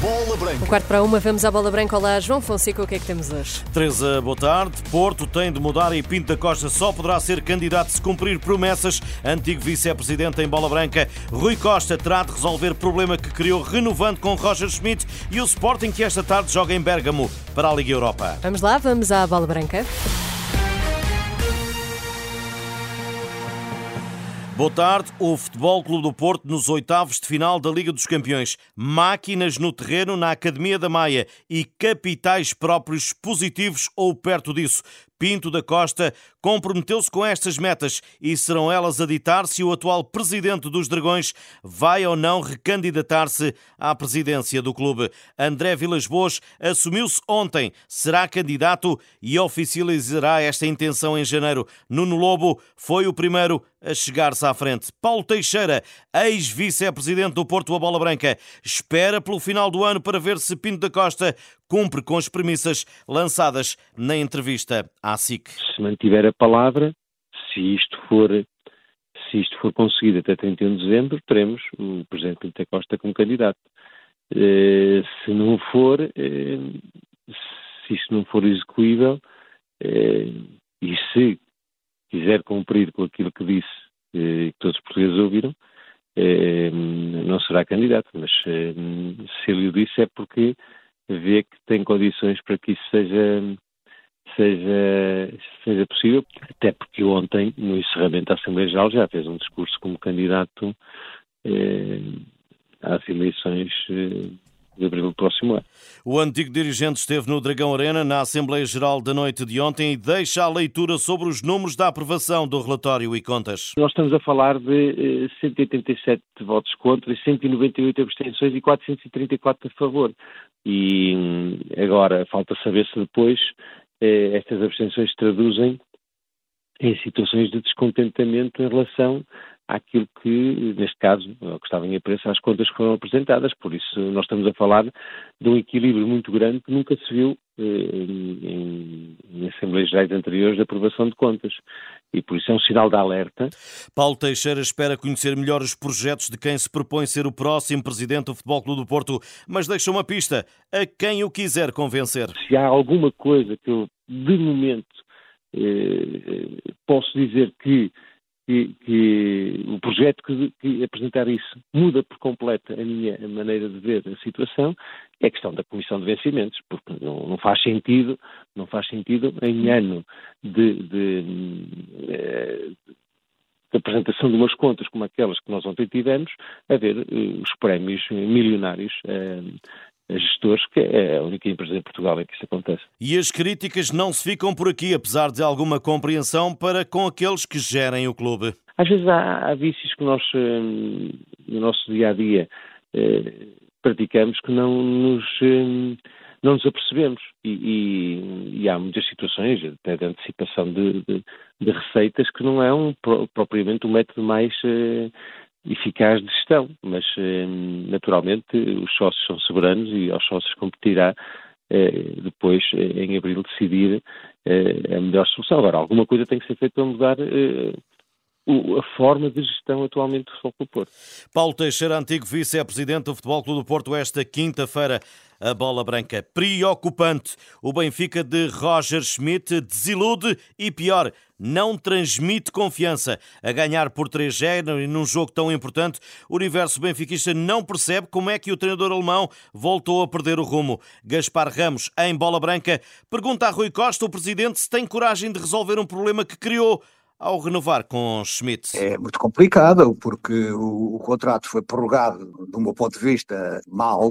Bola Branca. Um quarto para uma, vamos à bola branca. Olá, João Fonseca, o que é que temos hoje? Teresa, boa tarde. Porto tem de mudar e Pinto da Costa só poderá ser candidato se cumprir promessas. Antigo vice-presidente em bola branca, Rui Costa terá de resolver problema que criou renovando com Roger Schmidt e o Sporting que esta tarde joga em Bérgamo para a Liga Europa. Vamos lá, vamos à bola branca. Boa tarde. O Futebol Clube do Porto nos oitavos de final da Liga dos Campeões. Máquinas no terreno na Academia da Maia e capitais próprios positivos ou perto disso. Pinto da Costa comprometeu-se com estas metas e serão elas a ditar se o atual presidente dos Dragões vai ou não recandidatar-se à presidência do clube. André Vilas Boas assumiu-se ontem, será candidato e oficializará esta intenção em janeiro. Nuno Lobo foi o primeiro a chegar-se à frente. Paulo Teixeira, ex-vice-presidente do Porto a Bola Branca, espera pelo final do ano para ver se Pinto da Costa cumpre com as premissas lançadas na entrevista à SIC. Se mantiver a palavra, se isto for se isto for conseguido até 31 de dezembro, teremos o Presidente Pinto da Costa como candidato. Eh, se não for, eh, se isto não for execuível, eh, e se quiser cumprir com aquilo que disse, que todos os portugueses ouviram, não será candidato. Mas se ele o disse é porque vê que tem condições para que isso seja, seja, seja possível, até porque ontem, no encerramento da Assembleia Geral, já fez um discurso como candidato eh, às eleições eh, de abril do próximo ano. O antigo dirigente esteve no Dragão Arena na Assembleia Geral da noite de ontem e deixa a leitura sobre os números da aprovação do relatório e contas. Nós estamos a falar de 187 eh, votos contra, 198 abstenções e 434 a favor. E hum, agora falta saber se depois eh, estas abstenções traduzem em situações de descontentamento em relação àquilo que, neste caso, que estava em apreço às contas que foram apresentadas. Por isso, nós estamos a falar de um equilíbrio muito grande que nunca se viu eh, em, em Assembleias Gerais anteriores de aprovação de contas. E por isso é um sinal de alerta. Paulo Teixeira espera conhecer melhor os projetos de quem se propõe ser o próximo presidente do Futebol Clube do Porto, mas deixa uma pista a quem o quiser convencer. Se há alguma coisa que eu, de momento, eh, posso dizer que que, que o projeto que, que, apresentar isso muda por completo a minha maneira de ver a situação é a questão da comissão de vencimentos, porque não, não faz sentido, não faz sentido em ano de, de, eh, de, apresentação de umas contas como aquelas que nós ontem tivemos, haver uh, os prémios milionários uh, gestores, que é a única empresa em Portugal em que isso acontece. E as críticas não se ficam por aqui, apesar de alguma compreensão para com aqueles que gerem o clube. Às vezes há, há vícios que nós, hum, no nosso dia a dia, eh, praticamos que não nos, hum, não nos apercebemos. E, e, e, há muitas situações, até de antecipação de, de, de receitas, que não é um, propriamente um método mais eh, eficaz de gestão, mas eh, naturalmente os sócios são soberanos e aos sócios competirá eh, depois, eh, em abril, decidir a melhor solução. Agora, alguma coisa tem que ser feita para mudar a forma de gestão atualmente do Futebol Clube Porto. Paulo Teixeira, antigo vice-presidente do Futebol Clube do Porto, esta quinta-feira, a bola branca. Preocupante. O Benfica de Roger Schmidt desilude e, pior, não transmite confiança. A ganhar por 3-0 e num jogo tão importante, o universo benfiquista não percebe como é que o treinador alemão voltou a perder o rumo. Gaspar Ramos, em bola branca, pergunta a Rui Costa, o presidente, se tem coragem de resolver um problema que criou ao renovar com Schmidt? É muito complicado, porque o, o contrato foi prorrogado, do meu ponto de vista, mal,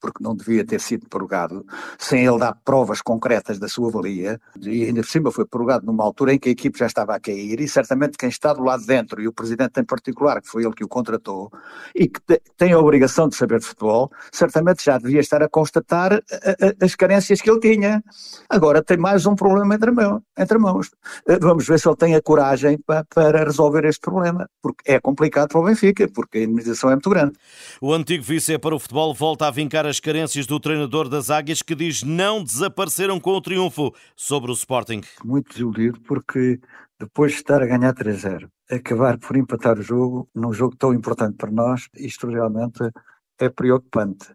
porque não devia ter sido prorrogado, sem ele dar provas concretas da sua valia, e ainda por cima foi prorrogado numa altura em que a equipe já estava a cair, e certamente quem está do lado de dentro, e o presidente em particular, que foi ele que o contratou, e que tem a obrigação de saber de futebol, certamente já devia estar a constatar a, a, as carências que ele tinha. Agora tem mais um problema entre, entre mãos. Eh, vamos ver se ele tem a coragem para, para resolver este problema, porque é complicado para o Benfica, porque a indemnização é muito grande. O antigo vice para o futebol volta a vincar as carências do treinador das Águias que diz não desapareceram com o triunfo sobre o Sporting. Muito desiludido porque depois de estar a ganhar 3-0, acabar por empatar o jogo num jogo tão importante para nós, isto realmente é preocupante.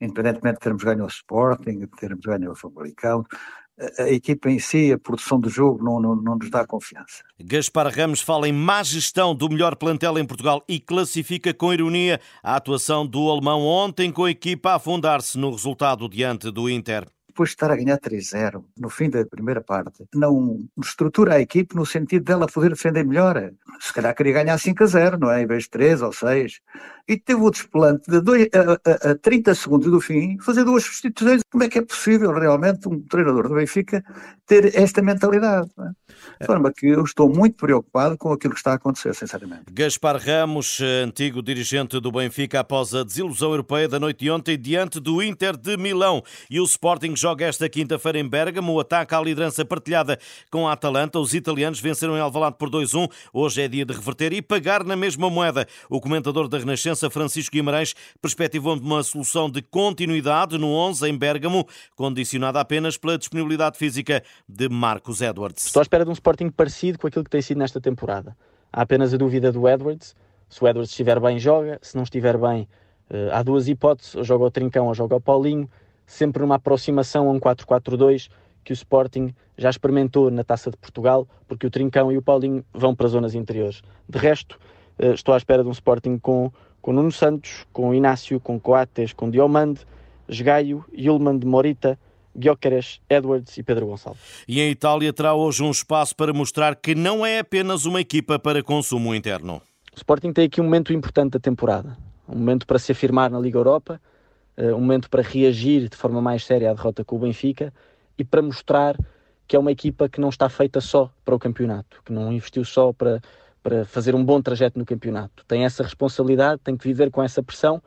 Independentemente de termos ganho o Sporting, de termos ganho o Famalicão, a equipa em si, a produção do jogo, não, não, não nos dá confiança. Gaspar Ramos fala em má gestão do melhor plantel em Portugal e classifica com ironia a atuação do alemão ontem com a equipa a afundar-se no resultado diante do Inter depois de estar a ganhar 3-0 no fim da primeira parte, não estrutura a equipe no sentido dela poder defender melhor. Se calhar queria ganhar 5-0, não é? Em vez de 3 ou 6. E teve o desplante de dois, a, a, a 30 segundos do fim fazer duas substituições. Como é que é possível realmente um treinador do Benfica ter esta mentalidade? De forma que eu estou muito preocupado com aquilo que está a acontecer, sinceramente. Gaspar Ramos, antigo dirigente do Benfica após a desilusão europeia da noite de ontem diante do Inter de Milão. E o Sporting joga esta quinta-feira em Bergamo, o ataque à liderança partilhada com a Atalanta. Os italianos venceram em Alvalade por 2-1. Hoje é dia de reverter e pagar na mesma moeda. O comentador da Renascença, Francisco Guimarães, perspectivou uma solução de continuidade no 11 em Bergamo, condicionada apenas pela disponibilidade física de Marcos Edwards. Estou à espera de um Sporting parecido com aquilo que tem sido nesta temporada. Há apenas a dúvida do Edwards. Se o Edwards estiver bem, joga. Se não estiver bem, eh, há duas hipóteses: ou joga o Trincão ou joga o Paulinho. Sempre numa aproximação a um 4-4-2 que o Sporting já experimentou na Taça de Portugal, porque o Trincão e o Paulinho vão para zonas interiores. De resto, eh, estou à espera de um Sporting com, com Nuno Santos, com Inácio, com Coates, com Diomande, Esgaio, Yulman de Morita, Gyökeres, Edwards e Pedro Gonçalves. E em Itália terá hoje um espaço para mostrar que não é apenas uma equipa para consumo interno. O Sporting tem aqui um momento importante da temporada. Um momento para se afirmar na Liga Europa, eh, um momento para reagir de forma mais séria à derrota com o Benfica e para mostrar que é uma equipa que não está feita só para o campeonato, que não investiu só para, para fazer um bom trajeto no campeonato. Tem essa responsabilidade, tem que viver com essa pressão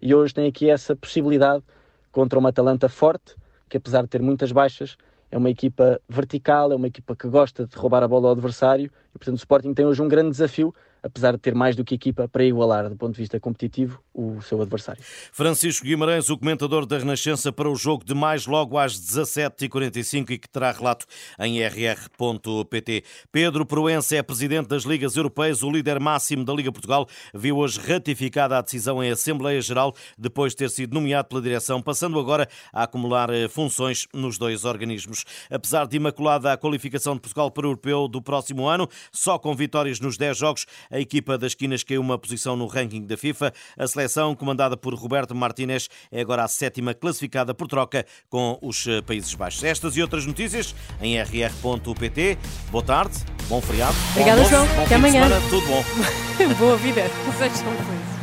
e hoje tem aqui essa possibilidade contra uma Atalanta forte, que apesar de ter muitas baixas, é uma equipa vertical, é uma equipa que gosta de roubar a bola ao adversário e, portanto, o Sporting tem hoje um grande desafio apesar de ter mais do que equipa para igualar, do ponto de vista competitivo, o seu adversário. Francisco Guimarães, o comentador da Renascença para o jogo de mais logo às 17h45 e que terá relato em rr.pt. Pedro Proença é presidente das Ligas Europeias, o líder máximo da Liga Portugal, viu hoje ratificada a decisão em Assembleia Geral depois de ter sido nomeado pela direção, passando agora a acumular eh, funções nos dois organismos. Apesar de imaculada a qualificação de Portugal para o Europeu do próximo ano, só com vitórias nos 10 jogos, a equipa das esquinas caiu uma posição no ranking da FIFA. A seleção, comandada por Roberto Martínez, é agora a sétima classificada por troca com os eh, Países Baixos. Estas e outras notícias em rr.pt. Boa tarde, bom feriado. Obrigada, João. Bom Até amanhã. Semana, tudo bom. Boa vida. Sejam felizes.